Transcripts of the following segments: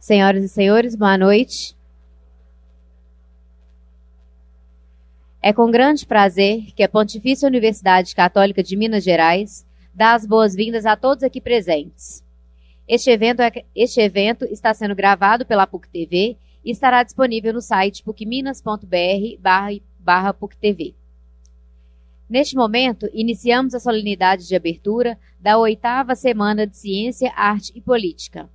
Senhoras e senhores, boa noite. É com grande prazer que a Pontifícia Universidade Católica de Minas Gerais dá as boas-vindas a todos aqui presentes. Este evento, é, este evento está sendo gravado pela PUC TV e estará disponível no site pucminas.br barra PUC-TV. Neste momento, iniciamos a solenidade de abertura da oitava Semana de Ciência, Arte e Política.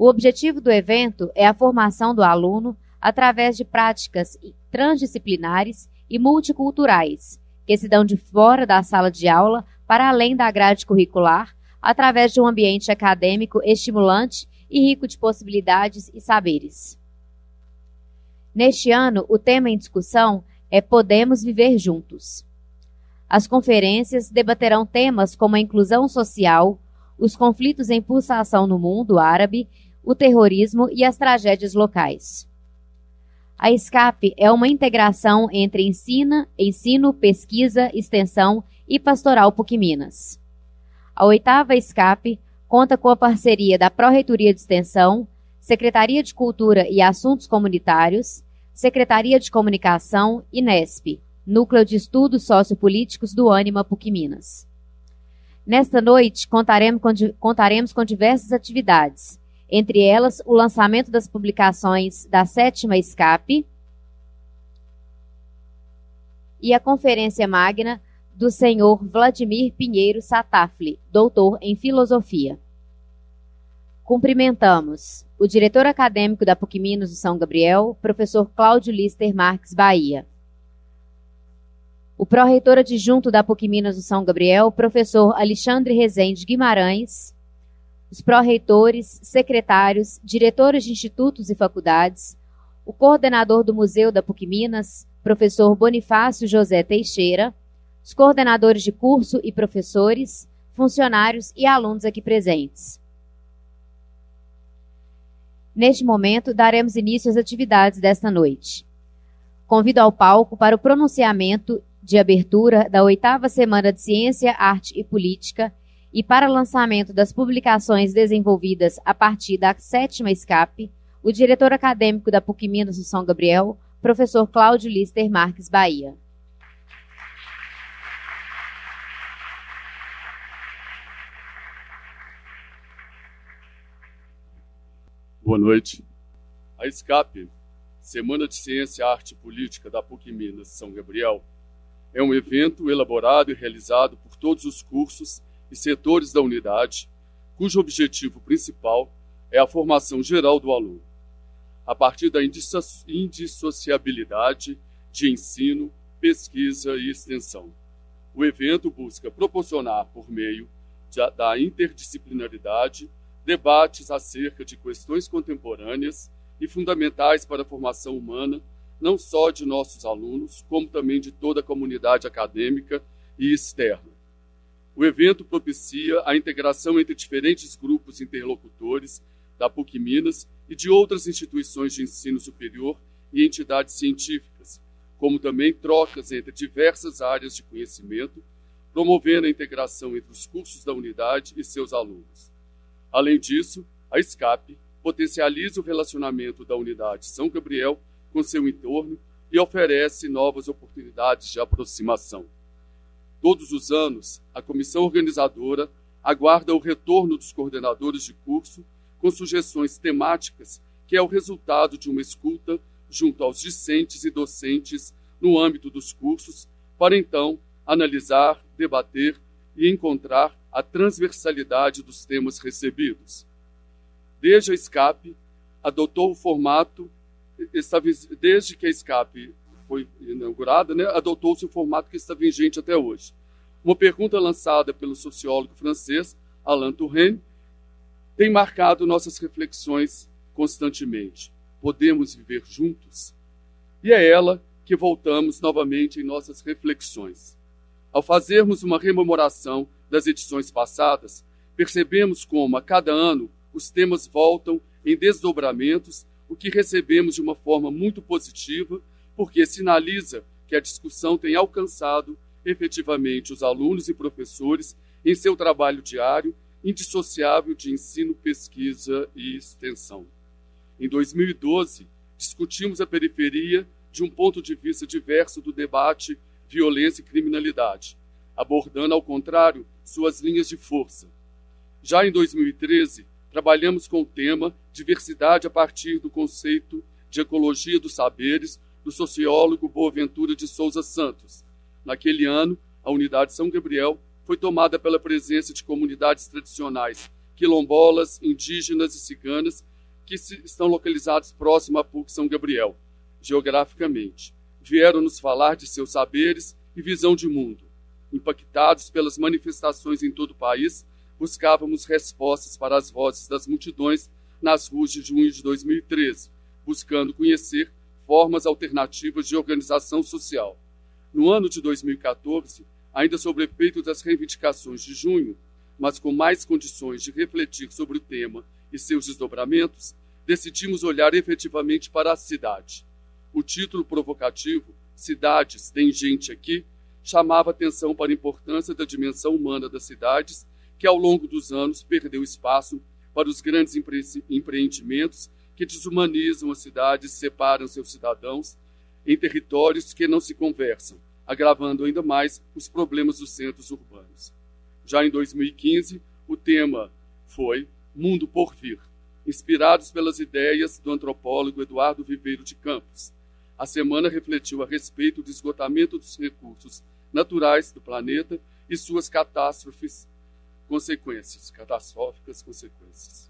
O objetivo do evento é a formação do aluno através de práticas transdisciplinares e multiculturais, que se dão de fora da sala de aula para além da grade curricular, através de um ambiente acadêmico estimulante e rico de possibilidades e saberes. Neste ano, o tema em discussão é Podemos Viver Juntos. As conferências debaterão temas como a inclusão social, os conflitos em pulsação no mundo árabe, o terrorismo e as tragédias locais. A SCAP é uma integração entre ensina, ensino, pesquisa, extensão e pastoral PUC Minas. A oitava SCAP conta com a parceria da Pró-Reitoria de Extensão, Secretaria de Cultura e Assuntos Comunitários, Secretaria de Comunicação e NESP, Núcleo de Estudos Sociopolíticos do Ânima PUC Minas. Nesta noite, contaremos com, contaremos com diversas atividades, entre elas o lançamento das publicações da sétima escape e a conferência magna do senhor Vladimir Pinheiro Satafli, doutor em filosofia. Cumprimentamos o diretor acadêmico da PUC Minas do São Gabriel, professor Cláudio Lister Marques Bahia. O pró-reitor adjunto da PUC Minas do São Gabriel, professor Alexandre Rezende Guimarães, os pró-reitores, secretários, diretores de institutos e faculdades, o coordenador do Museu da PUC Minas, professor Bonifácio José Teixeira, os coordenadores de curso e professores, funcionários e alunos aqui presentes. Neste momento, daremos início às atividades desta noite. Convido ao palco para o pronunciamento de abertura da oitava Semana de Ciência, Arte e Política e para lançamento das publicações desenvolvidas a partir da sétima escape, o diretor acadêmico da PUC Minas do São Gabriel, professor Cláudio Lister Marques Bahia. Boa noite. A SCAP, Semana de Ciência, Arte e Política da PUC Minas São Gabriel, é um evento elaborado e realizado por todos os cursos e setores da unidade, cujo objetivo principal é a formação geral do aluno, a partir da indissociabilidade de ensino, pesquisa e extensão. O evento busca proporcionar, por meio da interdisciplinaridade, debates acerca de questões contemporâneas e fundamentais para a formação humana, não só de nossos alunos, como também de toda a comunidade acadêmica e externa. O evento propicia a integração entre diferentes grupos interlocutores da PUC Minas e de outras instituições de ensino superior e entidades científicas, como também trocas entre diversas áreas de conhecimento, promovendo a integração entre os cursos da unidade e seus alunos. Além disso, a SCAP potencializa o relacionamento da unidade São Gabriel com seu entorno e oferece novas oportunidades de aproximação. Todos os anos, a comissão organizadora aguarda o retorno dos coordenadores de curso com sugestões temáticas, que é o resultado de uma escuta junto aos discentes e docentes no âmbito dos cursos, para então analisar, debater e encontrar a transversalidade dos temas recebidos. Desde a SCAP, adotou o formato, desde que a SCAP foi inaugurada, né, adotou-se o formato que está vigente até hoje. Uma pergunta lançada pelo sociólogo francês Alain Touraine tem marcado nossas reflexões constantemente. Podemos viver juntos? E é ela que voltamos novamente em nossas reflexões. Ao fazermos uma rememoração das edições passadas, percebemos como, a cada ano, os temas voltam em desdobramentos, o que recebemos de uma forma muito positiva porque sinaliza que a discussão tem alcançado efetivamente os alunos e professores em seu trabalho diário, indissociável de ensino, pesquisa e extensão. Em 2012, discutimos a periferia de um ponto de vista diverso do debate violência e criminalidade, abordando, ao contrário, suas linhas de força. Já em 2013, trabalhamos com o tema diversidade a partir do conceito de ecologia dos saberes do sociólogo Boaventura de Souza Santos. Naquele ano, a unidade São Gabriel foi tomada pela presença de comunidades tradicionais quilombolas, indígenas e ciganas que estão localizados próximo à PUC São Gabriel, geograficamente. Vieram nos falar de seus saberes e visão de mundo. Impactados pelas manifestações em todo o país, buscávamos respostas para as vozes das multidões nas ruas de junho de 2013, buscando conhecer formas alternativas de organização social. No ano de 2014, ainda sob efeito das reivindicações de junho, mas com mais condições de refletir sobre o tema e seus desdobramentos, decidimos olhar efetivamente para a cidade. O título provocativo, Cidades, tem gente aqui, chamava atenção para a importância da dimensão humana das cidades, que ao longo dos anos perdeu espaço para os grandes empre empreendimentos que desumanizam as cidades e separam seus cidadãos em territórios que não se conversam, agravando ainda mais os problemas dos centros urbanos. Já em 2015, o tema foi Mundo por Vir, inspirados pelas ideias do antropólogo Eduardo Viveiro de Campos. A semana refletiu a respeito do esgotamento dos recursos naturais do planeta e suas catástrofes consequências, catastróficas consequências.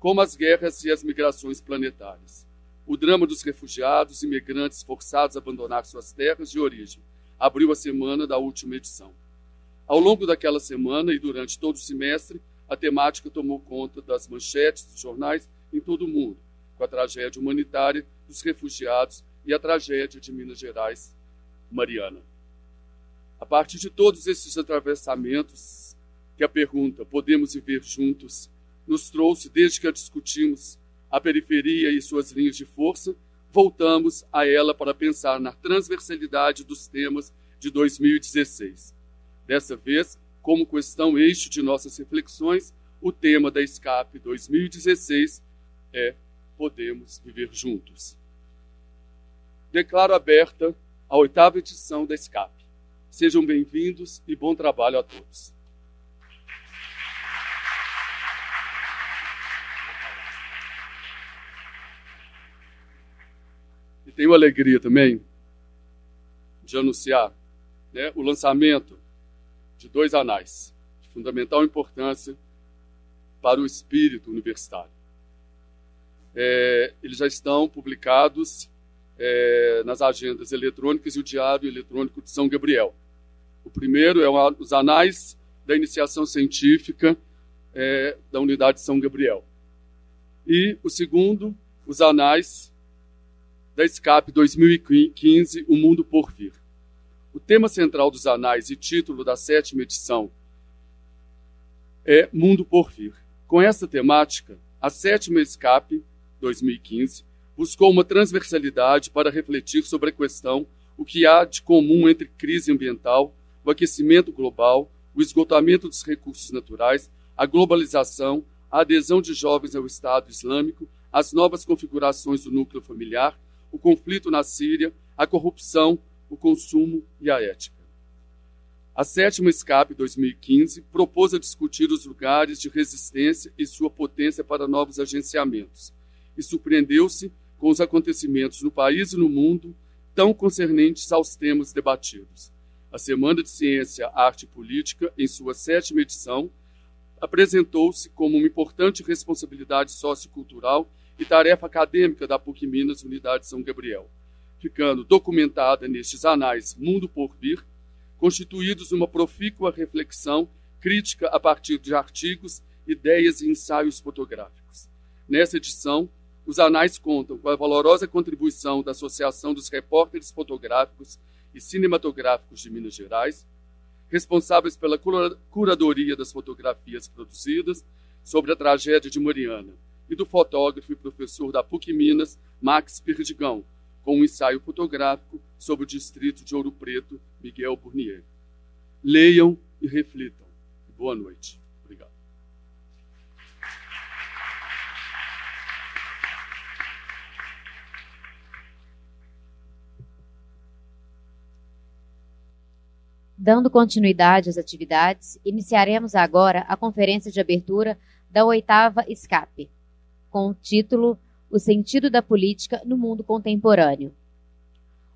Como as guerras e as migrações planetárias. O drama dos refugiados e imigrantes forçados a abandonar suas terras de origem abriu a semana da última edição. Ao longo daquela semana e durante todo o semestre, a temática tomou conta das manchetes dos jornais em todo o mundo, com a tragédia humanitária dos refugiados e a tragédia de Minas Gerais, Mariana. A partir de todos esses atravessamentos, que a pergunta Podemos viver juntos nos trouxe desde que a discutimos a periferia e suas linhas de força, voltamos a ela para pensar na transversalidade dos temas de 2016. Dessa vez, como questão eixo de nossas reflexões, o tema da Escape 2016 é Podemos Viver Juntos. Declaro aberta a oitava edição da Escape. Sejam bem-vindos e bom trabalho a todos. E tenho alegria também de anunciar né, o lançamento de dois anais de fundamental importância para o espírito universitário. É, eles já estão publicados é, nas agendas eletrônicas e o Diário Eletrônico de São Gabriel. O primeiro é o, os Anais da Iniciação Científica é, da Unidade de São Gabriel. E o segundo, os Anais da Escape 2015, O Mundo por Vir. O tema central dos anais e título da sétima edição é Mundo por Vir. Com essa temática, a sétima Escape 2015 buscou uma transversalidade para refletir sobre a questão o que há de comum entre crise ambiental, o aquecimento global, o esgotamento dos recursos naturais, a globalização, a adesão de jovens ao Estado Islâmico, as novas configurações do núcleo familiar, o conflito na Síria, a corrupção, o consumo e a ética. A sétima escape 2015 propôs a discutir os lugares de resistência e sua potência para novos agenciamentos, e surpreendeu-se com os acontecimentos no país e no mundo tão concernentes aos temas debatidos. A Semana de Ciência, Arte e Política, em sua sétima edição, apresentou-se como uma importante responsabilidade sociocultural e tarefa acadêmica da PUC Minas Unidade São Gabriel ficando documentada nestes anais Mundo por Vir, constituídos uma profícua reflexão crítica a partir de artigos, ideias e ensaios fotográficos. Nessa edição, os anais contam com a valorosa contribuição da Associação dos Repórteres Fotográficos e Cinematográficos de Minas Gerais, responsáveis pela curadoria das fotografias produzidas sobre a tragédia de Mariana, e do fotógrafo e professor da PUC Minas, Max Perdigão, com um ensaio fotográfico sobre o distrito de Ouro Preto, Miguel Burnier. Leiam e reflitam. Boa noite. Obrigado. Dando continuidade às atividades, iniciaremos agora a conferência de abertura da oitava SCAP, com o título O Sentido da Política no Mundo Contemporâneo.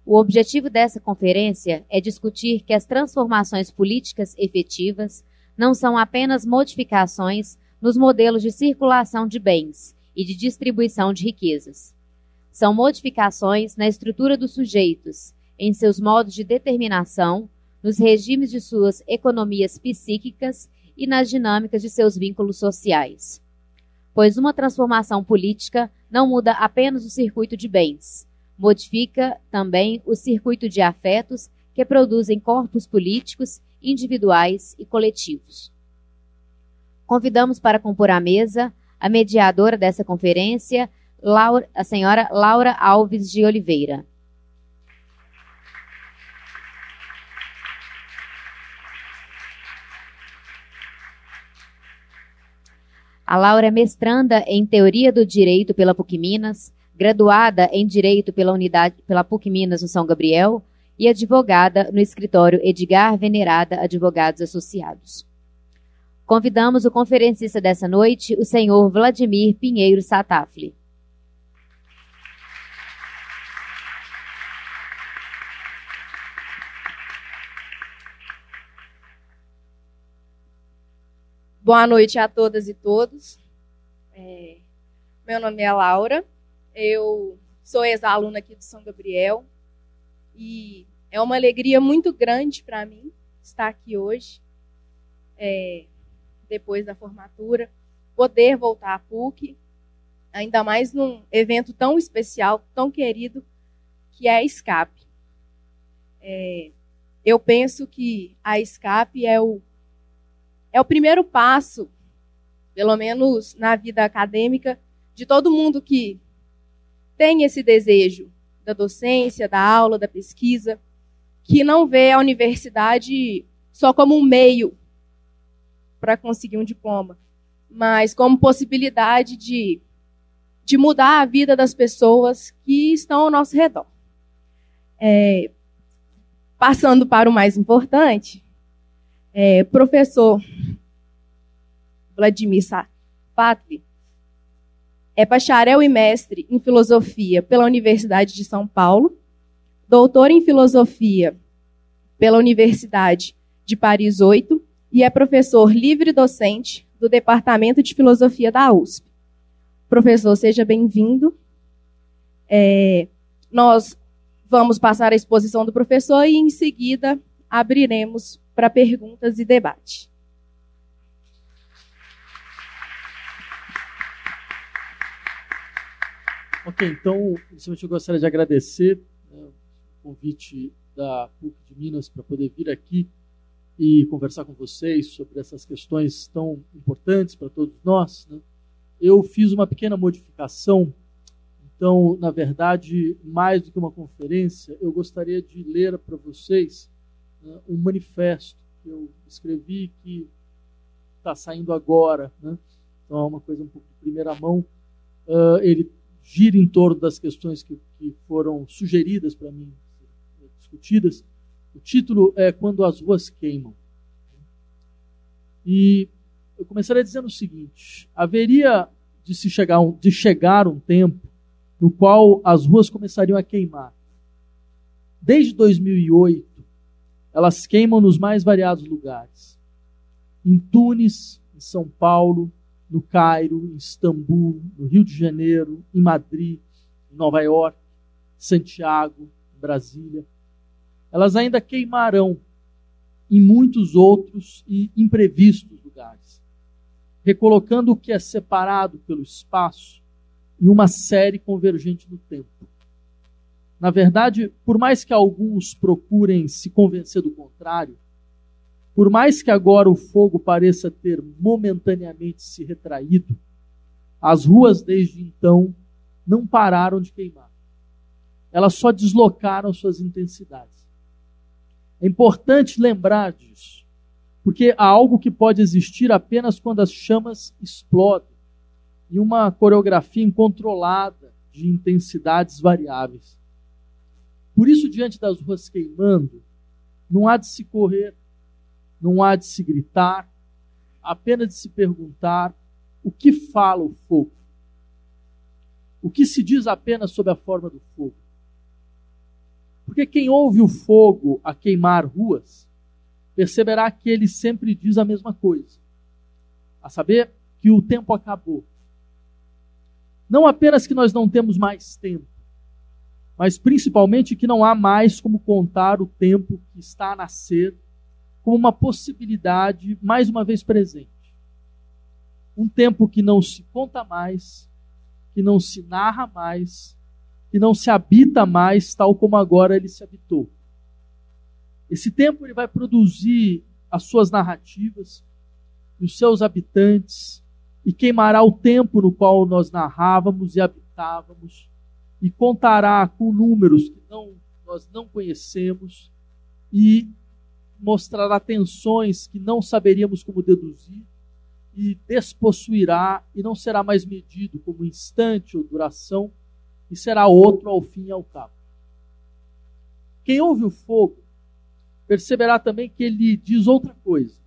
O objetivo dessa conferência é discutir que as transformações políticas efetivas não são apenas modificações nos modelos de circulação de bens e de distribuição de riquezas. São modificações na estrutura dos sujeitos, em seus modos de determinação, nos regimes de suas economias psíquicas e nas dinâmicas de seus vínculos sociais. Pois uma transformação política não muda apenas o circuito de bens, modifica também o circuito de afetos que produzem corpos políticos individuais e coletivos. Convidamos para compor a mesa a mediadora dessa conferência, Laura, a senhora Laura Alves de Oliveira. A Laura é mestranda em Teoria do Direito pela PUC Minas, graduada em Direito pela Unidade pela PUC Minas no São Gabriel e advogada no escritório Edgar Venerada Advogados Associados. Convidamos o conferencista dessa noite, o senhor Vladimir Pinheiro Satafli. Boa noite a todas e todos. É, meu nome é Laura, eu sou ex-aluna aqui do São Gabriel e é uma alegria muito grande para mim estar aqui hoje, é, depois da formatura, poder voltar à PUC, ainda mais num evento tão especial, tão querido, que é a Escape. É, eu penso que a Escape é o é o primeiro passo, pelo menos na vida acadêmica, de todo mundo que tem esse desejo da docência, da aula, da pesquisa, que não vê a universidade só como um meio para conseguir um diploma, mas como possibilidade de, de mudar a vida das pessoas que estão ao nosso redor. É, passando para o mais importante, é, professor Vladimir Fatli é bacharel e mestre em filosofia pela Universidade de São Paulo, doutor em filosofia pela Universidade de Paris 8 e é professor livre docente do Departamento de Filosofia da USP. Professor, seja bem-vindo. É, nós vamos passar a exposição do professor e, em seguida, abriremos para perguntas e debate. Ok, então, eu gostaria de agradecer né, o convite da PUC de Minas para poder vir aqui e conversar com vocês sobre essas questões tão importantes para todos nós. Né? Eu fiz uma pequena modificação, então, na verdade, mais do que uma conferência, eu gostaria de ler para vocês né, um manifesto que eu escrevi que está saindo agora. Né? Então é uma coisa um pouco de primeira mão. Uh, ele gira em torno das questões que, que foram sugeridas para mim, discutidas. O título é Quando as Ruas Queimam. E eu começaria dizendo o seguinte: haveria de, se chegar um, de chegar um tempo no qual as ruas começariam a queimar. Desde 2008, elas queimam nos mais variados lugares. Em Tunis, em São Paulo, no Cairo, em Istambul, no Rio de Janeiro, em Madrid, em Nova York, Santiago, Brasília. Elas ainda queimarão em muitos outros e imprevistos lugares, recolocando o que é separado pelo espaço em uma série convergente no tempo. Na verdade, por mais que alguns procurem se convencer do contrário, por mais que agora o fogo pareça ter momentaneamente se retraído, as ruas desde então não pararam de queimar. Elas só deslocaram suas intensidades. É importante lembrar disso, porque há algo que pode existir apenas quando as chamas explodem em uma coreografia incontrolada de intensidades variáveis. Por isso, diante das ruas queimando, Não há de se correr, não há de se gritar, apenas de se perguntar o que fala o fogo. O que se diz apenas sobre a forma do fogo. Porque quem ouve o fogo a queimar ruas, perceberá que ele sempre diz a mesma coisa. A saber, que o tempo acabou. Não apenas que nós não temos mais tempo, mas principalmente que não há mais como contar o tempo que está a nascer como uma possibilidade mais uma vez presente. Um tempo que não se conta mais, que não se narra mais, que não se habita mais tal como agora ele se habitou. Esse tempo ele vai produzir as suas narrativas e os seus habitantes e queimará o tempo no qual nós narrávamos e habitávamos e contará com números que não, nós não conhecemos e mostrará tensões que não saberíamos como deduzir e despossuirá e não será mais medido como instante ou duração e será outro ao fim e ao cabo. Quem ouve o fogo perceberá também que ele diz outra coisa,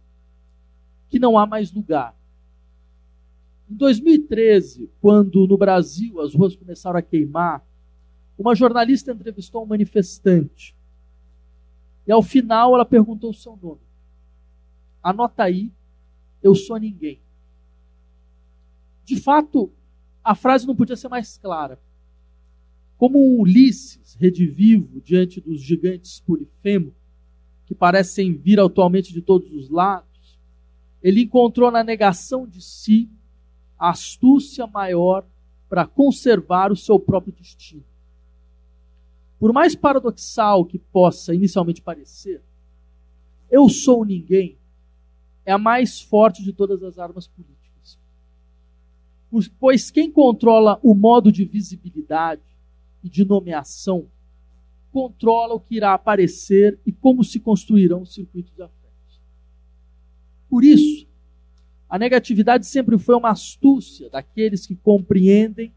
que não há mais lugar. Em 2013, quando no Brasil as ruas começaram a queimar, uma jornalista entrevistou um manifestante. E ao final ela perguntou o seu nome. Anota aí, eu sou ninguém. De fato, a frase não podia ser mais clara. Como um Ulisses redivivo diante dos gigantes Polifemo, que parecem vir atualmente de todos os lados, ele encontrou na negação de si a astúcia maior para conservar o seu próprio destino. Por mais paradoxal que possa inicialmente parecer, eu sou ninguém é a mais forte de todas as armas políticas. Pois quem controla o modo de visibilidade e de nomeação controla o que irá aparecer e como se construirão os circuitos de afetos. Por isso, a negatividade sempre foi uma astúcia daqueles que compreendem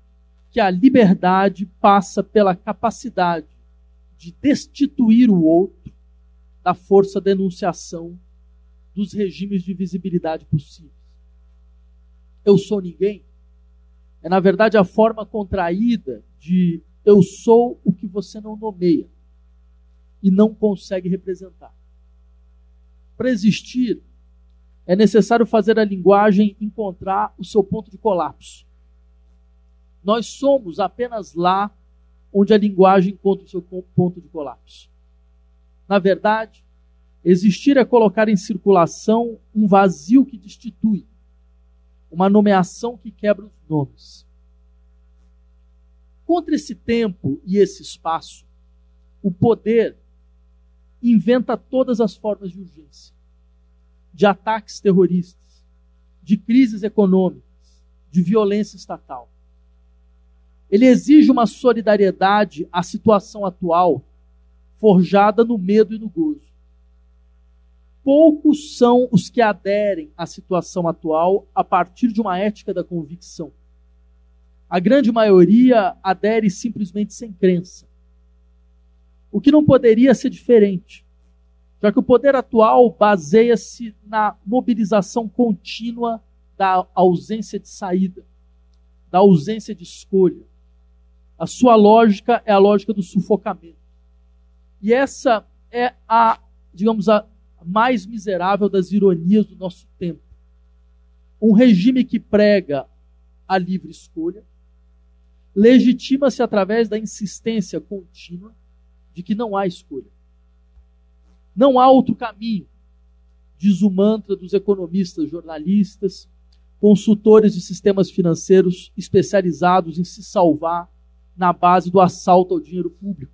que a liberdade passa pela capacidade de destituir o outro da força enunciação dos regimes de visibilidade possíveis. Eu sou ninguém é, na verdade, a forma contraída de eu sou o que você não nomeia e não consegue representar. Para existir, é necessário fazer a linguagem encontrar o seu ponto de colapso. Nós somos apenas lá onde a linguagem encontra o seu ponto de colapso. Na verdade, existir é colocar em circulação um vazio que destitui, uma nomeação que quebra os nomes. Contra esse tempo e esse espaço, o poder inventa todas as formas de urgência de ataques terroristas, de crises econômicas, de violência estatal. Ele exige uma solidariedade à situação atual, forjada no medo e no gozo. Poucos são os que aderem à situação atual a partir de uma ética da convicção. A grande maioria adere simplesmente sem crença. O que não poderia ser diferente já que o poder atual baseia-se na mobilização contínua da ausência de saída, da ausência de escolha. A sua lógica é a lógica do sufocamento. E essa é a, digamos, a mais miserável das ironias do nosso tempo. Um regime que prega a livre escolha legitima-se através da insistência contínua de que não há escolha. Não há outro caminho, diz o mantra dos economistas, jornalistas, consultores de sistemas financeiros especializados em se salvar na base do assalto ao dinheiro público.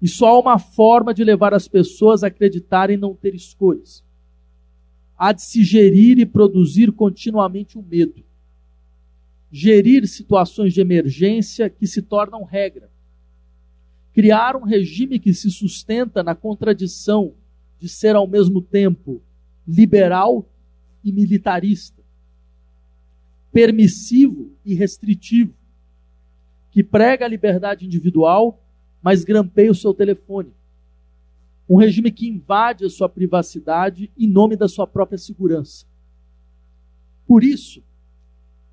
E só há uma forma de levar as pessoas a acreditarem não ter escolhas. Há de se gerir e produzir continuamente o medo. Gerir situações de emergência que se tornam regra criar um regime que se sustenta na contradição de ser ao mesmo tempo liberal e militarista, permissivo e restritivo, que prega a liberdade individual, mas grampeia o seu telefone, um regime que invade a sua privacidade em nome da sua própria segurança. Por isso,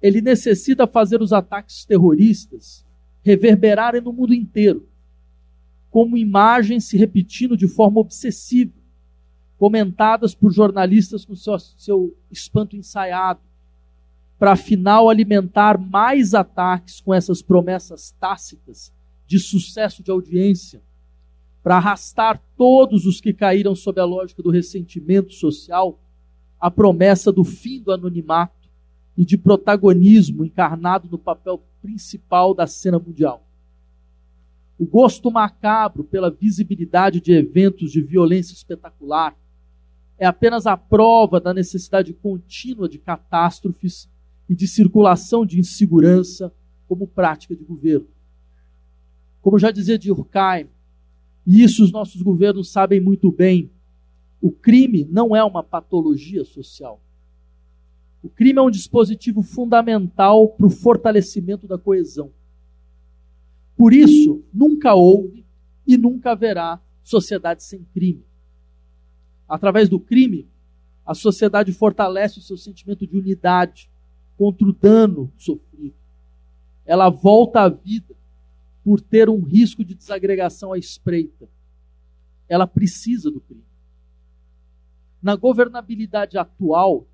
ele necessita fazer os ataques terroristas reverberarem no mundo inteiro, como imagens se repetindo de forma obsessiva, comentadas por jornalistas com seu, seu espanto ensaiado, para afinal alimentar mais ataques com essas promessas tácitas de sucesso de audiência, para arrastar todos os que caíram sob a lógica do ressentimento social, a promessa do fim do anonimato e de protagonismo encarnado no papel principal da cena mundial. O gosto macabro pela visibilidade de eventos de violência espetacular é apenas a prova da necessidade contínua de catástrofes e de circulação de insegurança como prática de governo. Como já dizia Durkheim, e isso os nossos governos sabem muito bem. O crime não é uma patologia social. O crime é um dispositivo fundamental para o fortalecimento da coesão. Por isso, nunca houve e nunca haverá sociedade sem crime. Através do crime, a sociedade fortalece o seu sentimento de unidade contra o dano sofrido. Ela volta à vida por ter um risco de desagregação à espreita. Ela precisa do crime. Na governabilidade atual,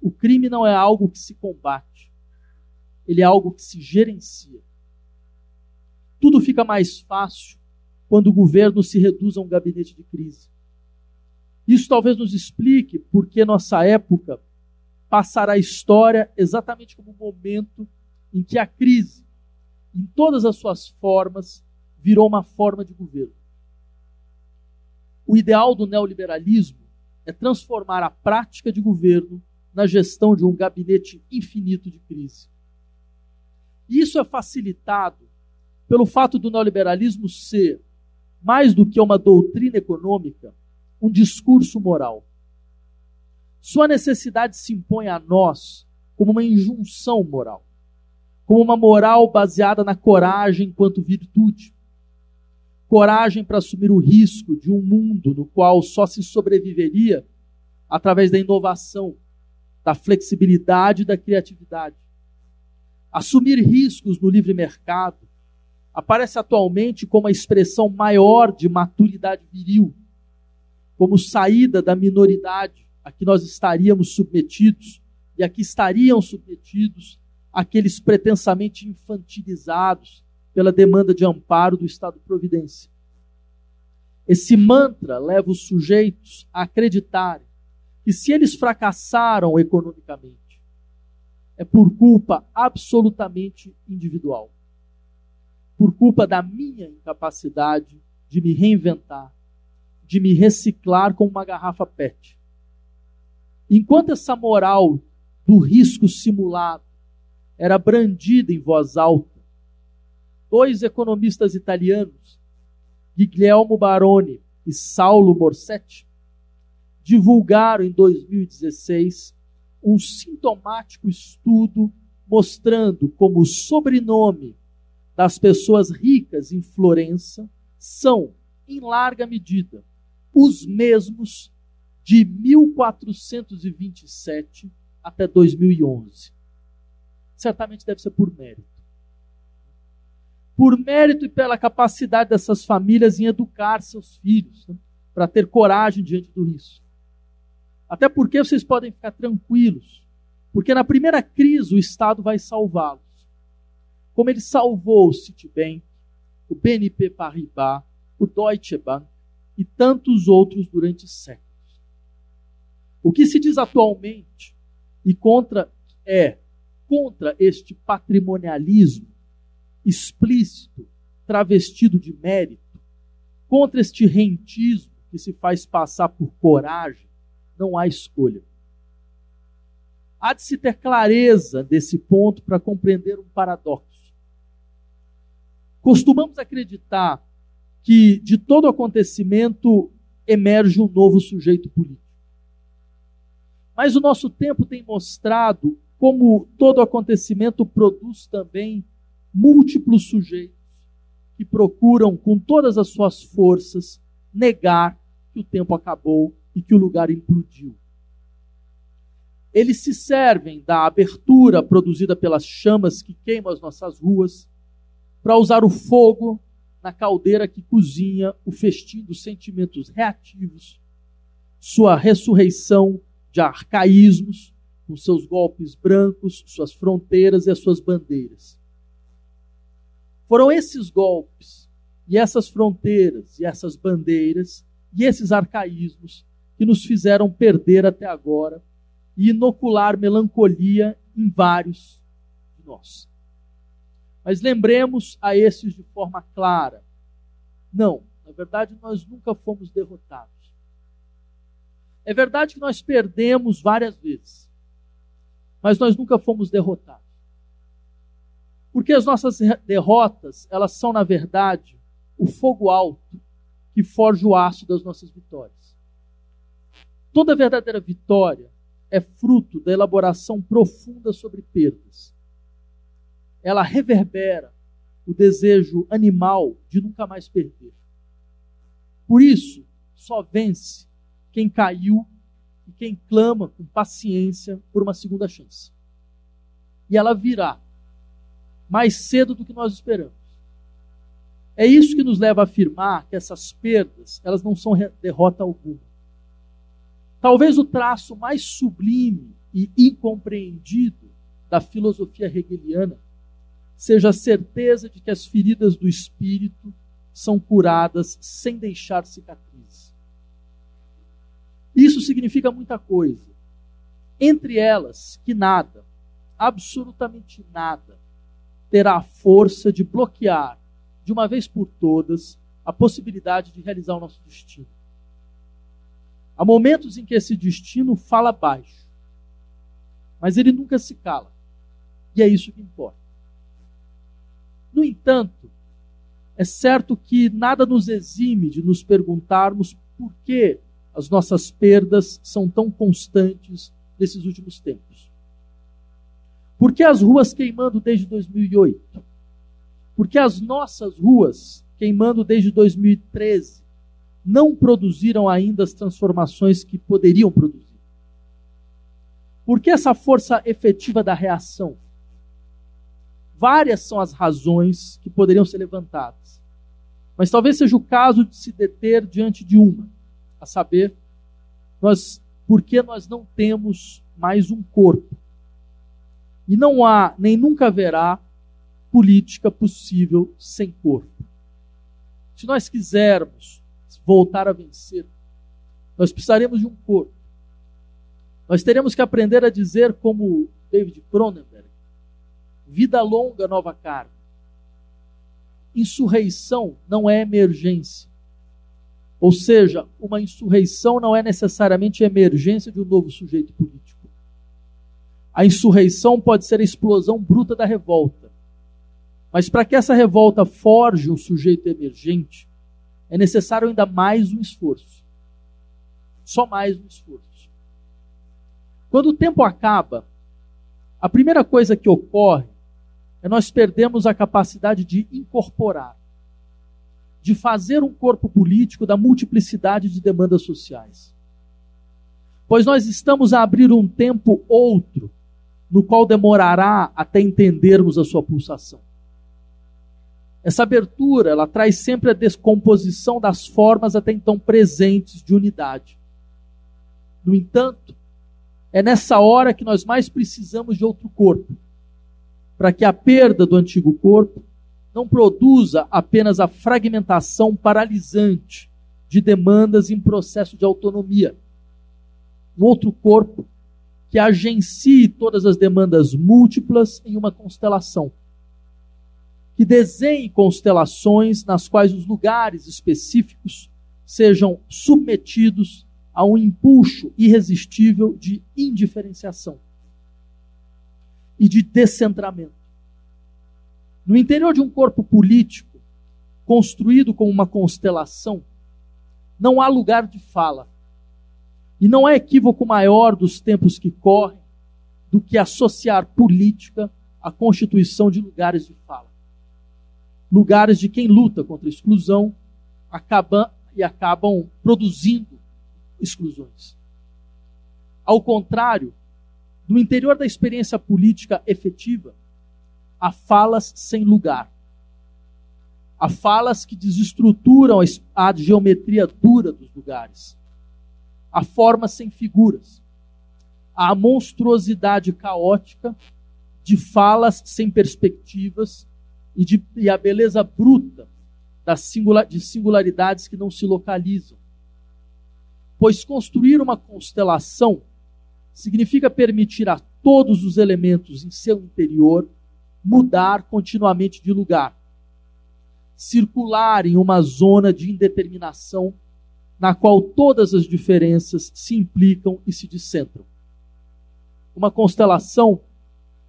o crime não é algo que se combate, ele é algo que se gerencia. Tudo fica mais fácil quando o governo se reduz a um gabinete de crise. Isso talvez nos explique por que nossa época passará a história exatamente como o momento em que a crise em todas as suas formas, virou uma forma de governo. O ideal do neoliberalismo é transformar a prática de governo na gestão de um gabinete infinito de crise. E isso é facilitado pelo fato do neoliberalismo ser, mais do que uma doutrina econômica, um discurso moral. Sua necessidade se impõe a nós como uma injunção moral como uma moral baseada na coragem enquanto virtude. Coragem para assumir o risco de um mundo no qual só se sobreviveria através da inovação, da flexibilidade e da criatividade. Assumir riscos no livre mercado aparece atualmente como a expressão maior de maturidade viril, como saída da minoridade a que nós estaríamos submetidos e a que estariam submetidos aqueles pretensamente infantilizados pela demanda de amparo do Estado Providência. Esse mantra leva os sujeitos a acreditarem que se eles fracassaram economicamente, é por culpa absolutamente individual. Por culpa da minha incapacidade de me reinventar, de me reciclar com uma garrafa PET. Enquanto essa moral do risco simulado era brandida em voz alta. Dois economistas italianos, Guglielmo Baroni e Saulo Morsetti, divulgaram em 2016 um sintomático estudo mostrando como o sobrenome das pessoas ricas em Florença são, em larga medida, os mesmos de 1427 até 2011 certamente deve ser por mérito. Por mérito e pela capacidade dessas famílias em educar seus filhos, né, para ter coragem diante do risco. Até porque vocês podem ficar tranquilos, porque na primeira crise o Estado vai salvá-los. Como ele salvou o Citibank, o BNP Paribas, o Deutsche Bank e tantos outros durante séculos. O que se diz atualmente e contra é contra este patrimonialismo explícito, travestido de mérito, contra este rentismo que se faz passar por coragem, não há escolha. Há de se ter clareza desse ponto para compreender um paradoxo. Costumamos acreditar que de todo acontecimento emerge um novo sujeito político. Mas o nosso tempo tem mostrado como todo acontecimento produz também múltiplos sujeitos que procuram, com todas as suas forças, negar que o tempo acabou e que o lugar implodiu. Eles se servem da abertura produzida pelas chamas que queimam as nossas ruas para usar o fogo na caldeira que cozinha o festim dos sentimentos reativos, sua ressurreição de arcaísmos, com seus golpes brancos, suas fronteiras e as suas bandeiras. Foram esses golpes e essas fronteiras e essas bandeiras e esses arcaísmos que nos fizeram perder até agora e inocular melancolia em vários de nós. Mas lembremos a esses de forma clara: não, na verdade nós nunca fomos derrotados. É verdade que nós perdemos várias vezes, mas nós nunca fomos derrotados. Porque as nossas derrotas, elas são, na verdade, o fogo alto que forja o aço das nossas vitórias. Toda verdadeira vitória é fruto da elaboração profunda sobre perdas. Ela reverbera o desejo animal de nunca mais perder. Por isso, só vence quem caiu e quem clama com paciência por uma segunda chance. E ela virá mais cedo do que nós esperamos. É isso que nos leva a afirmar que essas perdas, elas não são derrota alguma. Talvez o traço mais sublime e incompreendido da filosofia hegeliana seja a certeza de que as feridas do espírito são curadas sem deixar cicatrizes. Isso significa muita coisa. Entre elas, que nada, absolutamente nada, terá a força de bloquear, de uma vez por todas, a possibilidade de realizar o nosso destino. Há momentos em que esse destino fala baixo, mas ele nunca se cala. E é isso que importa. No entanto, é certo que nada nos exime de nos perguntarmos por que as nossas perdas são tão constantes nesses últimos tempos. Por que as ruas queimando desde 2008? Por que as nossas ruas queimando desde 2013? não produziram ainda as transformações que poderiam produzir. Por que essa força efetiva da reação? Várias são as razões que poderiam ser levantadas. Mas talvez seja o caso de se deter diante de uma, a saber, nós, porque nós não temos mais um corpo. E não há, nem nunca haverá, política possível sem corpo. Se nós quisermos voltar a vencer. Nós precisaremos de um corpo. Nós teremos que aprender a dizer, como David Cronenberg, vida longa, nova carne. Insurreição não é emergência. Ou seja, uma insurreição não é necessariamente a emergência de um novo sujeito político. A insurreição pode ser a explosão bruta da revolta. Mas para que essa revolta forge um sujeito emergente, é necessário ainda mais um esforço. Só mais um esforço. Quando o tempo acaba, a primeira coisa que ocorre é nós perdemos a capacidade de incorporar, de fazer um corpo político da multiplicidade de demandas sociais. Pois nós estamos a abrir um tempo outro, no qual demorará até entendermos a sua pulsação. Essa abertura, ela traz sempre a descomposição das formas até então presentes de unidade. No entanto, é nessa hora que nós mais precisamos de outro corpo, para que a perda do antigo corpo não produza apenas a fragmentação paralisante de demandas em processo de autonomia. Um outro corpo que agencie todas as demandas múltiplas em uma constelação que desenhe constelações nas quais os lugares específicos sejam submetidos a um impulso irresistível de indiferenciação e de descentramento. No interior de um corpo político, construído como uma constelação, não há lugar de fala. E não há equívoco maior dos tempos que correm do que associar política à constituição de lugares de fala lugares de quem luta contra a exclusão, e acabam produzindo exclusões. Ao contrário, no interior da experiência política efetiva, há falas sem lugar. Há falas que desestruturam a geometria dura dos lugares. Há formas sem figuras. A monstruosidade caótica de falas sem perspectivas e, de, e a beleza bruta das singular, de singularidades que não se localizam. Pois construir uma constelação significa permitir a todos os elementos em seu interior mudar continuamente de lugar, circular em uma zona de indeterminação na qual todas as diferenças se implicam e se descentram. Uma constelação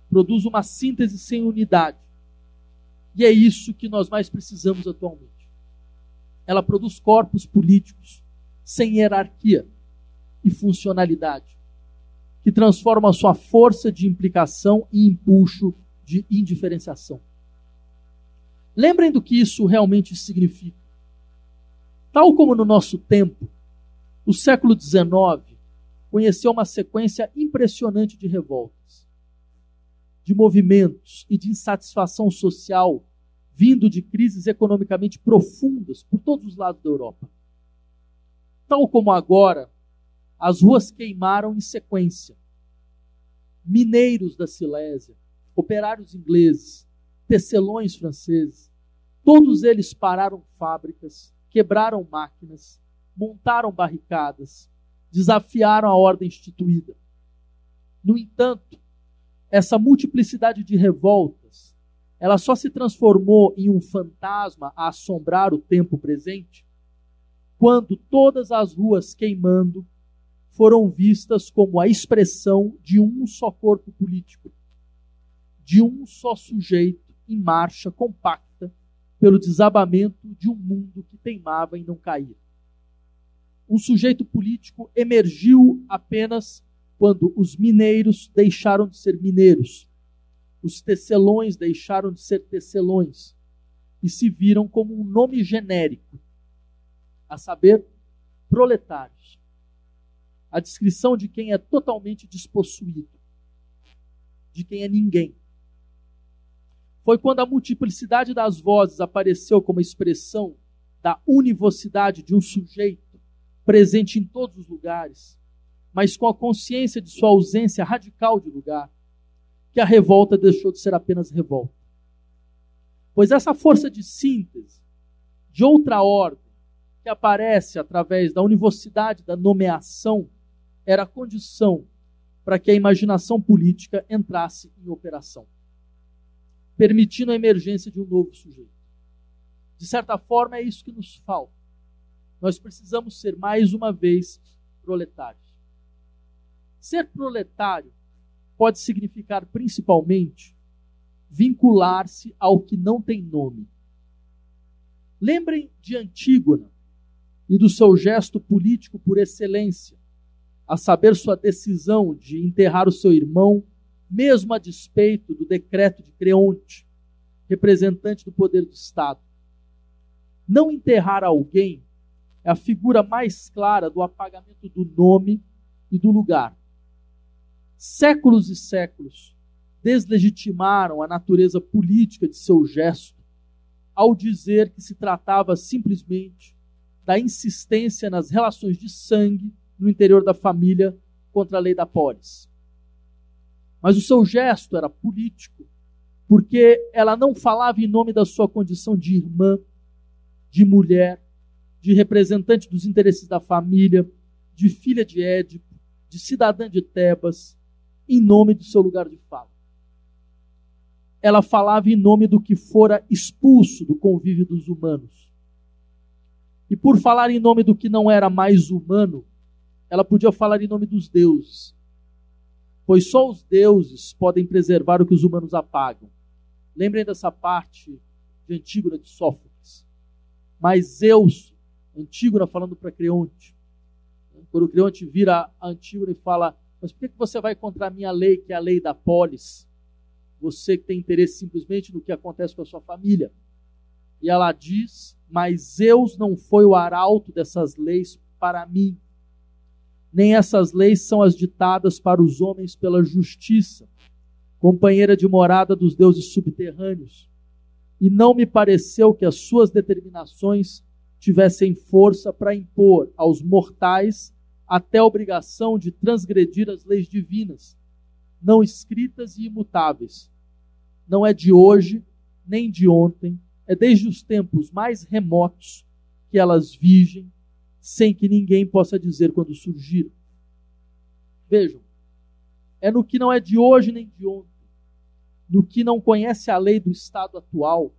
produz uma síntese sem unidade. E é isso que nós mais precisamos atualmente. Ela produz corpos políticos sem hierarquia e funcionalidade que transforma a sua força de implicação e impulso de indiferenciação. Lembrem do que isso realmente significa. Tal como no nosso tempo, o século XIX conheceu uma sequência impressionante de revoltas, de movimentos e de insatisfação social vindo de crises economicamente profundas por todos os lados da Europa. Tal como agora, as ruas queimaram em sequência. Mineiros da Silésia, operários ingleses, tecelões franceses, todos eles pararam fábricas, quebraram máquinas, montaram barricadas, desafiaram a ordem instituída. No entanto, essa multiplicidade de revoltas, ela só se transformou em um fantasma a assombrar o tempo presente quando todas as ruas queimando foram vistas como a expressão de um só corpo político, de um só sujeito em marcha compacta pelo desabamento de um mundo que teimava em não cair. Um sujeito político emergiu apenas quando os mineiros deixaram de ser mineiros, os tecelões deixaram de ser tecelões e se viram como um nome genérico, a saber, proletários a descrição de quem é totalmente despossuído, de quem é ninguém. Foi quando a multiplicidade das vozes apareceu como expressão da univocidade de um sujeito presente em todos os lugares, mas com a consciência de sua ausência radical de lugar, que a revolta deixou de ser apenas revolta. Pois essa força de síntese, de outra ordem, que aparece através da univocidade da nomeação, era a condição para que a imaginação política entrasse em operação, permitindo a emergência de um novo sujeito. De certa forma, é isso que nos falta. Nós precisamos ser mais uma vez proletários. Ser proletário pode significar principalmente vincular-se ao que não tem nome. Lembrem de Antígona e do seu gesto político por excelência, a saber sua decisão de enterrar o seu irmão, mesmo a despeito do decreto de Creonte, representante do poder do Estado. Não enterrar alguém é a figura mais clara do apagamento do nome e do lugar. Séculos e séculos deslegitimaram a natureza política de seu gesto ao dizer que se tratava simplesmente da insistência nas relações de sangue no interior da família contra a lei da polis. Mas o seu gesto era político, porque ela não falava em nome da sua condição de irmã, de mulher, de representante dos interesses da família, de filha de Édipo, de cidadã de Tebas, em nome do seu lugar de fala. Ela falava em nome do que fora expulso do convívio dos humanos. E por falar em nome do que não era mais humano, ela podia falar em nome dos deuses. Pois só os deuses podem preservar o que os humanos apagam. Lembrem dessa parte de Antígona de Sófocles. Mas Zeus, Antígona falando para Creonte, quando Creonte vira a Antígona e fala: Mas por que você vai contra a minha lei, que é a lei da polis? Você que tem interesse simplesmente no que acontece com a sua família. E ela diz mas Zeus não foi o arauto dessas leis para mim. Nem essas leis são as ditadas para os homens pela justiça, companheira de morada dos deuses subterrâneos. E não me pareceu que as suas determinações tivessem força para impor aos mortais até a obrigação de transgredir as leis divinas, não escritas e imutáveis. Não é de hoje, nem de ontem, é desde os tempos mais remotos que elas vigem, sem que ninguém possa dizer quando surgiram. Vejam, é no que não é de hoje nem de ontem, no que não conhece a lei do Estado atual,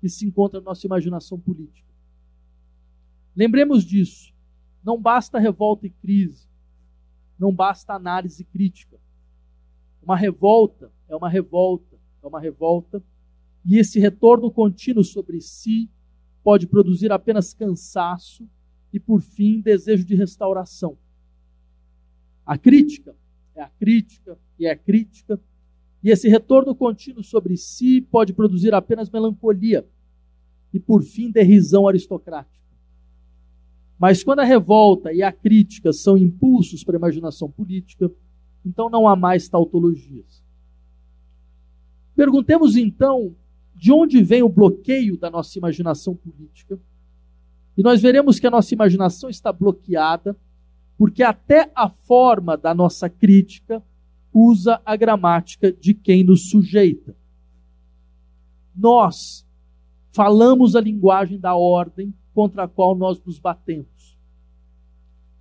que se encontra a nossa imaginação política. Lembremos disso. Não basta revolta e crise, não basta análise crítica. Uma revolta é uma revolta, é uma revolta e esse retorno contínuo sobre si pode produzir apenas cansaço e, por fim, desejo de restauração. A crítica é a crítica e é a crítica, e esse retorno contínuo sobre si pode produzir apenas melancolia e, por fim, derrisão aristocrática. Mas quando a revolta e a crítica são impulsos para a imaginação política, então não há mais tautologias. Perguntemos então de onde vem o bloqueio da nossa imaginação política. E nós veremos que a nossa imaginação está bloqueada porque até a forma da nossa crítica usa a gramática de quem nos sujeita. Nós falamos a linguagem da ordem contra a qual nós nos batemos.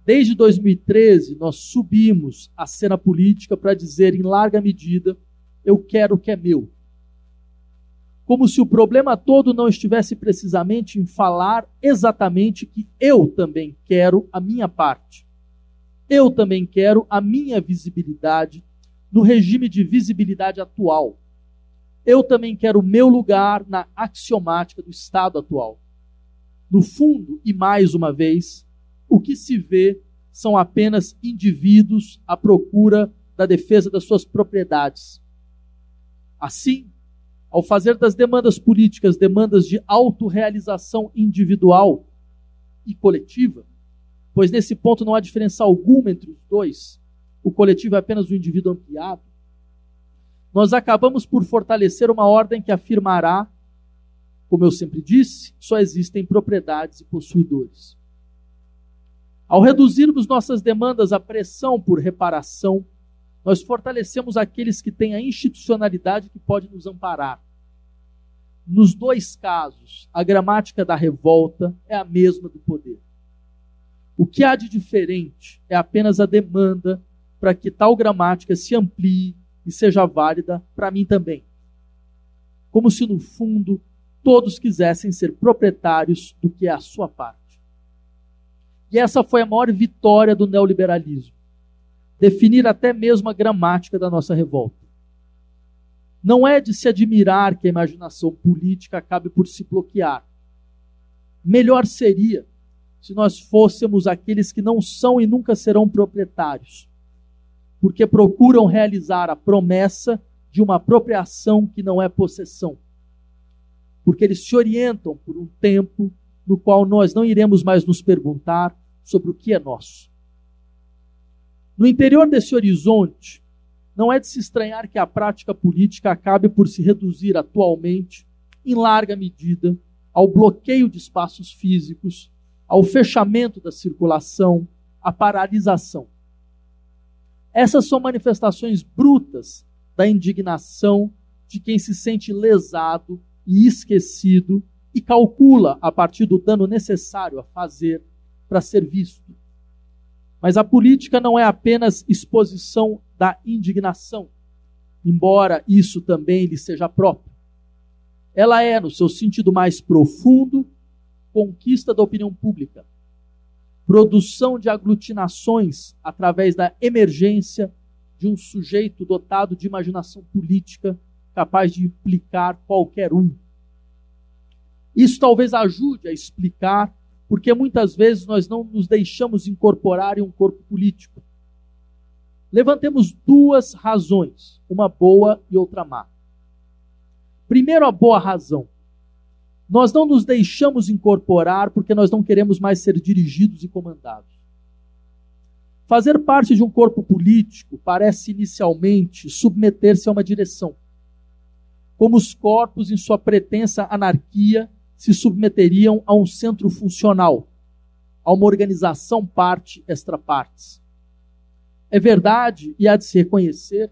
Desde 2013, nós subimos a cena política para dizer, em larga medida, eu quero o que é meu como se o problema todo não estivesse precisamente em falar exatamente que eu também quero a minha parte. Eu também quero a minha visibilidade no regime de visibilidade atual. Eu também quero o meu lugar na axiomática do Estado atual. No fundo, e mais uma vez, o que se vê são apenas indivíduos à procura da defesa das suas propriedades. Assim, ao fazer das demandas políticas demandas de autorrealização individual e coletiva, pois nesse ponto não há diferença alguma entre os dois, o coletivo é apenas o indivíduo ampliado, nós acabamos por fortalecer uma ordem que afirmará, como eu sempre disse, só existem propriedades e possuidores. Ao reduzirmos nossas demandas à pressão por reparação, nós fortalecemos aqueles que têm a institucionalidade que pode nos amparar. Nos dois casos, a gramática da revolta é a mesma do poder. O que há de diferente é apenas a demanda para que tal gramática se amplie e seja válida para mim também. Como se, no fundo, todos quisessem ser proprietários do que é a sua parte. E essa foi a maior vitória do neoliberalismo definir até mesmo a gramática da nossa revolta. Não é de se admirar que a imaginação política acabe por se bloquear. Melhor seria se nós fôssemos aqueles que não são e nunca serão proprietários, porque procuram realizar a promessa de uma apropriação que não é possessão. Porque eles se orientam por um tempo no qual nós não iremos mais nos perguntar sobre o que é nosso. No interior desse horizonte, não é de se estranhar que a prática política acabe por se reduzir atualmente, em larga medida, ao bloqueio de espaços físicos, ao fechamento da circulação, à paralisação. Essas são manifestações brutas da indignação de quem se sente lesado e esquecido e calcula a partir do dano necessário a fazer para ser visto. Mas a política não é apenas exposição da indignação, embora isso também lhe seja próprio. Ela é, no seu sentido mais profundo, conquista da opinião pública, produção de aglutinações através da emergência de um sujeito dotado de imaginação política capaz de implicar qualquer um. Isso talvez ajude a explicar porque muitas vezes nós não nos deixamos incorporar em um corpo político. Levantemos duas razões, uma boa e outra má. Primeiro, a boa razão. Nós não nos deixamos incorporar porque nós não queremos mais ser dirigidos e comandados. Fazer parte de um corpo político parece inicialmente submeter-se a uma direção, como os corpos, em sua pretensa anarquia, se submeteriam a um centro funcional, a uma organização parte extra partes. É verdade, e há de se reconhecer,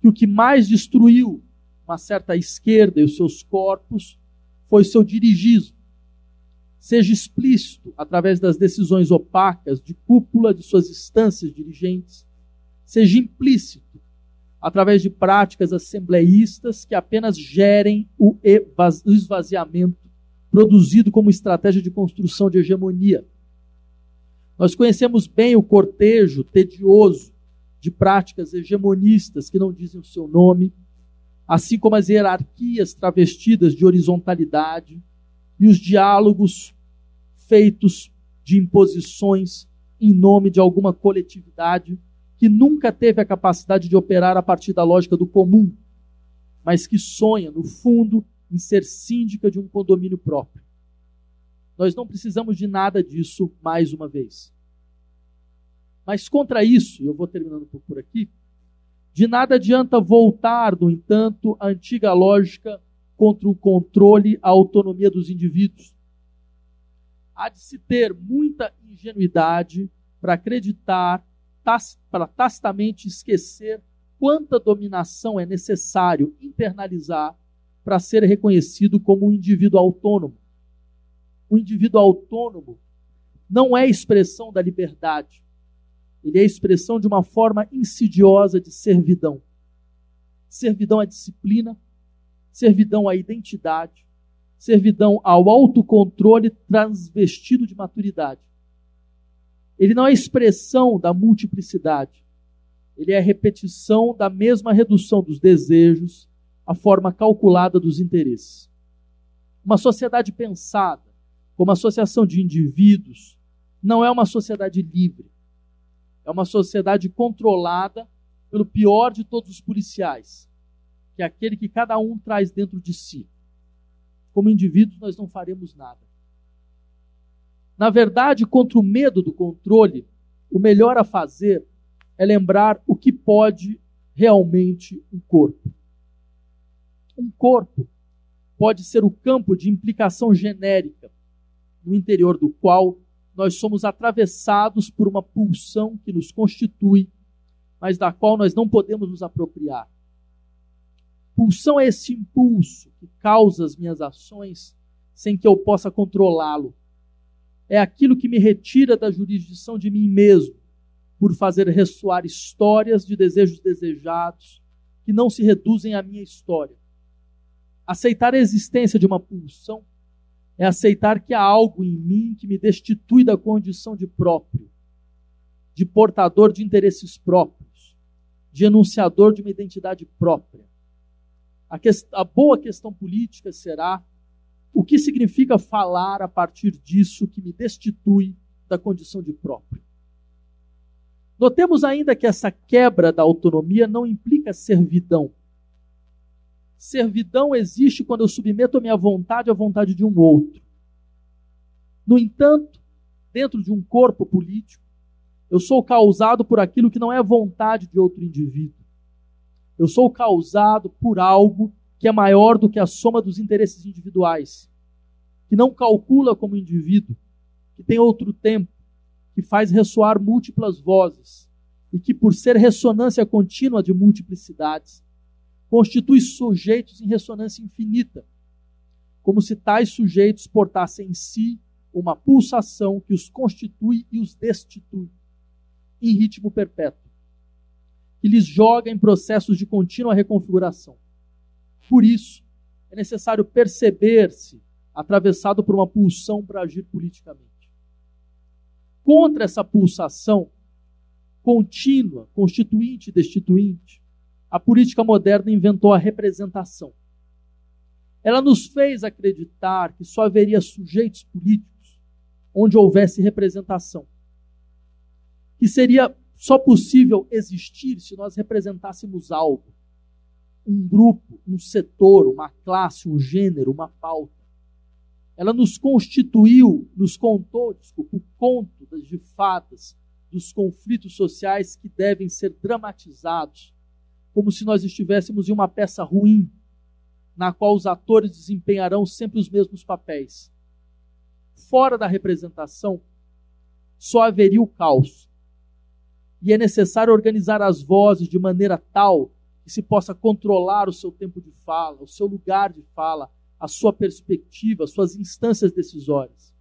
que o que mais destruiu uma certa esquerda e os seus corpos foi seu dirigismo. Seja explícito através das decisões opacas de cúpula de suas instâncias dirigentes, seja implícito através de práticas assembleístas que apenas gerem o esvaziamento produzido como estratégia de construção de hegemonia. Nós conhecemos bem o cortejo tedioso de práticas hegemonistas que não dizem o seu nome, assim como as hierarquias travestidas de horizontalidade e os diálogos feitos de imposições em nome de alguma coletividade que nunca teve a capacidade de operar a partir da lógica do comum, mas que sonha, no fundo, em ser síndica de um condomínio próprio. Nós não precisamos de nada disso mais uma vez. Mas contra isso, e eu vou terminando por aqui, de nada adianta voltar, no entanto, à antiga lógica contra o controle, a autonomia dos indivíduos. Há de se ter muita ingenuidade para acreditar, para tacitamente esquecer quanta dominação é necessário internalizar para ser reconhecido como um indivíduo autônomo. O indivíduo autônomo não é expressão da liberdade, ele é expressão de uma forma insidiosa de servidão. Servidão à disciplina, servidão à identidade, servidão ao autocontrole transvestido de maturidade. Ele não é expressão da multiplicidade, ele é repetição da mesma redução dos desejos à forma calculada dos interesses. Uma sociedade pensada como associação de indivíduos não é uma sociedade livre. É uma sociedade controlada pelo pior de todos os policiais, que é aquele que cada um traz dentro de si. Como indivíduos, nós não faremos nada. Na verdade, contra o medo do controle, o melhor a fazer é lembrar o que pode realmente um corpo. Um corpo pode ser o campo de implicação genérica, no interior do qual nós somos atravessados por uma pulsão que nos constitui, mas da qual nós não podemos nos apropriar. Pulsão é esse impulso que causa as minhas ações sem que eu possa controlá-lo. É aquilo que me retira da jurisdição de mim mesmo, por fazer ressoar histórias de desejos desejados que não se reduzem à minha história. Aceitar a existência de uma pulsão é aceitar que há algo em mim que me destitui da condição de próprio, de portador de interesses próprios, de enunciador de uma identidade própria. A, que, a boa questão política será o que significa falar a partir disso que me destitui da condição de próprio. Notemos ainda que essa quebra da autonomia não implica servidão. Servidão existe quando eu submeto a minha vontade à vontade de um outro. No entanto, dentro de um corpo político, eu sou causado por aquilo que não é vontade de outro indivíduo. Eu sou causado por algo que é maior do que a soma dos interesses individuais, que não calcula como indivíduo, que tem outro tempo, que faz ressoar múltiplas vozes e que, por ser ressonância contínua de multiplicidades, constitui sujeitos em ressonância infinita, como se tais sujeitos portassem em si uma pulsação que os constitui e os destitui em ritmo perpétuo, que lhes joga em processos de contínua reconfiguração. Por isso, é necessário perceber-se atravessado por uma pulsão para agir politicamente. Contra essa pulsação contínua, constituinte e destituinte, a política moderna inventou a representação. Ela nos fez acreditar que só haveria sujeitos políticos onde houvesse representação. Que seria só possível existir se nós representássemos algo. Um grupo, um setor, uma classe, um gênero, uma pauta. ela nos constituiu, nos contou, desculpa, o conto das de fadas, dos conflitos sociais que devem ser dramatizados, como se nós estivéssemos em uma peça ruim, na qual os atores desempenharão sempre os mesmos papéis. Fora da representação, só haveria o caos. E é necessário organizar as vozes de maneira tal que se possa controlar o seu tempo de fala, o seu lugar de fala, a sua perspectiva, as suas instâncias decisórias.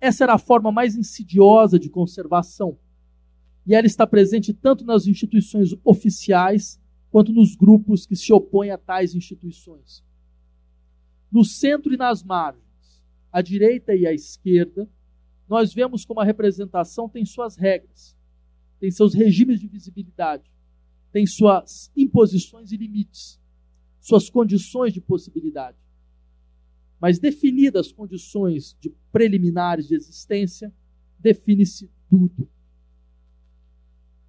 Essa era a forma mais insidiosa de conservação. E ela está presente tanto nas instituições oficiais quanto nos grupos que se opõem a tais instituições. No centro e nas margens, à direita e à esquerda, nós vemos como a representação tem suas regras, tem seus regimes de visibilidade, tem suas imposições e limites, suas condições de possibilidade. Mas definidas as condições de preliminares de existência, define-se tudo.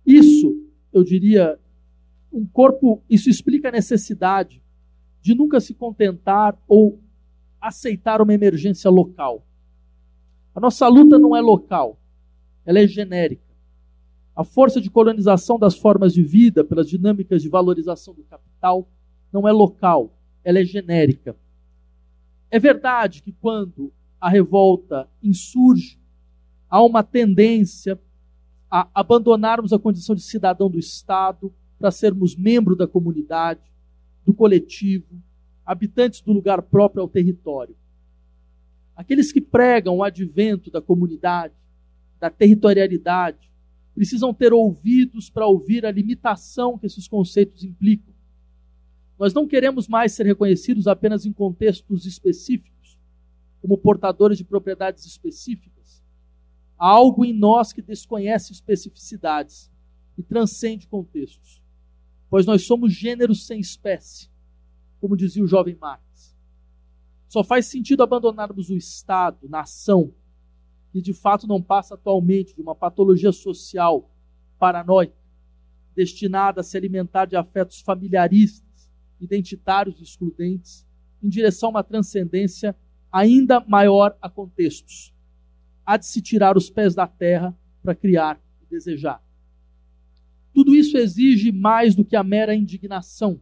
Isso, eu diria, um corpo, isso explica a necessidade de nunca se contentar ou aceitar uma emergência local. A nossa luta não é local, ela é genérica. A força de colonização das formas de vida pelas dinâmicas de valorização do capital não é local, ela é genérica. É verdade que quando a revolta insurge, há uma tendência a abandonarmos a condição de cidadão do Estado para sermos membro da comunidade, do coletivo, habitantes do lugar próprio ao território. Aqueles que pregam o advento da comunidade, da territorialidade, precisam ter ouvidos para ouvir a limitação que esses conceitos implicam. Nós não queremos mais ser reconhecidos apenas em contextos específicos, como portadores de propriedades específicas. Há algo em nós que desconhece especificidades e transcende contextos, pois nós somos gêneros sem espécie, como dizia o jovem Marx. Só faz sentido abandonarmos o Estado, nação, que de fato não passa atualmente de uma patologia social paranoica, destinada a se alimentar de afetos familiaristas identitários e excludentes, em direção a uma transcendência ainda maior a contextos. Há de se tirar os pés da terra para criar e desejar. Tudo isso exige mais do que a mera indignação,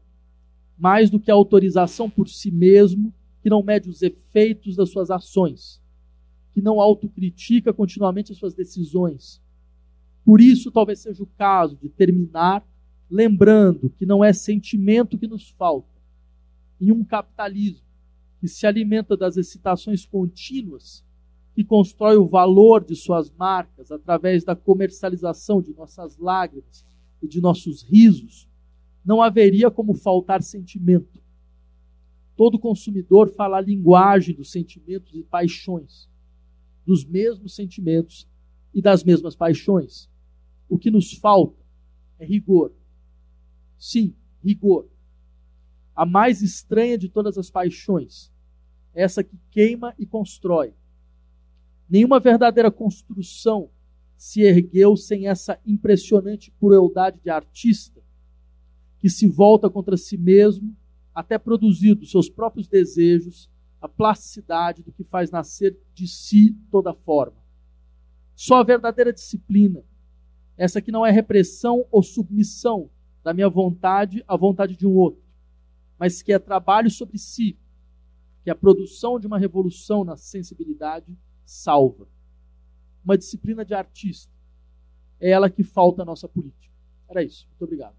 mais do que a autorização por si mesmo, que não mede os efeitos das suas ações, que não autocritica continuamente as suas decisões. Por isso, talvez seja o caso de terminar lembrando que não é sentimento que nos falta. Em um capitalismo que se alimenta das excitações contínuas, que constrói o valor de suas marcas através da comercialização de nossas lágrimas e de nossos risos, não haveria como faltar sentimento. Todo consumidor fala a linguagem dos sentimentos e paixões, dos mesmos sentimentos e das mesmas paixões. O que nos falta é rigor, Sim, rigor. A mais estranha de todas as paixões, essa que queima e constrói. Nenhuma verdadeira construção se ergueu sem essa impressionante crueldade de artista que se volta contra si mesmo até produzir dos seus próprios desejos a plasticidade do que faz nascer de si toda forma. Só a verdadeira disciplina, essa que não é repressão ou submissão da minha vontade à vontade de um outro, mas que é trabalho sobre si, que a produção de uma revolução na sensibilidade salva. Uma disciplina de artista. É ela que falta à nossa política. Era isso. Muito obrigado.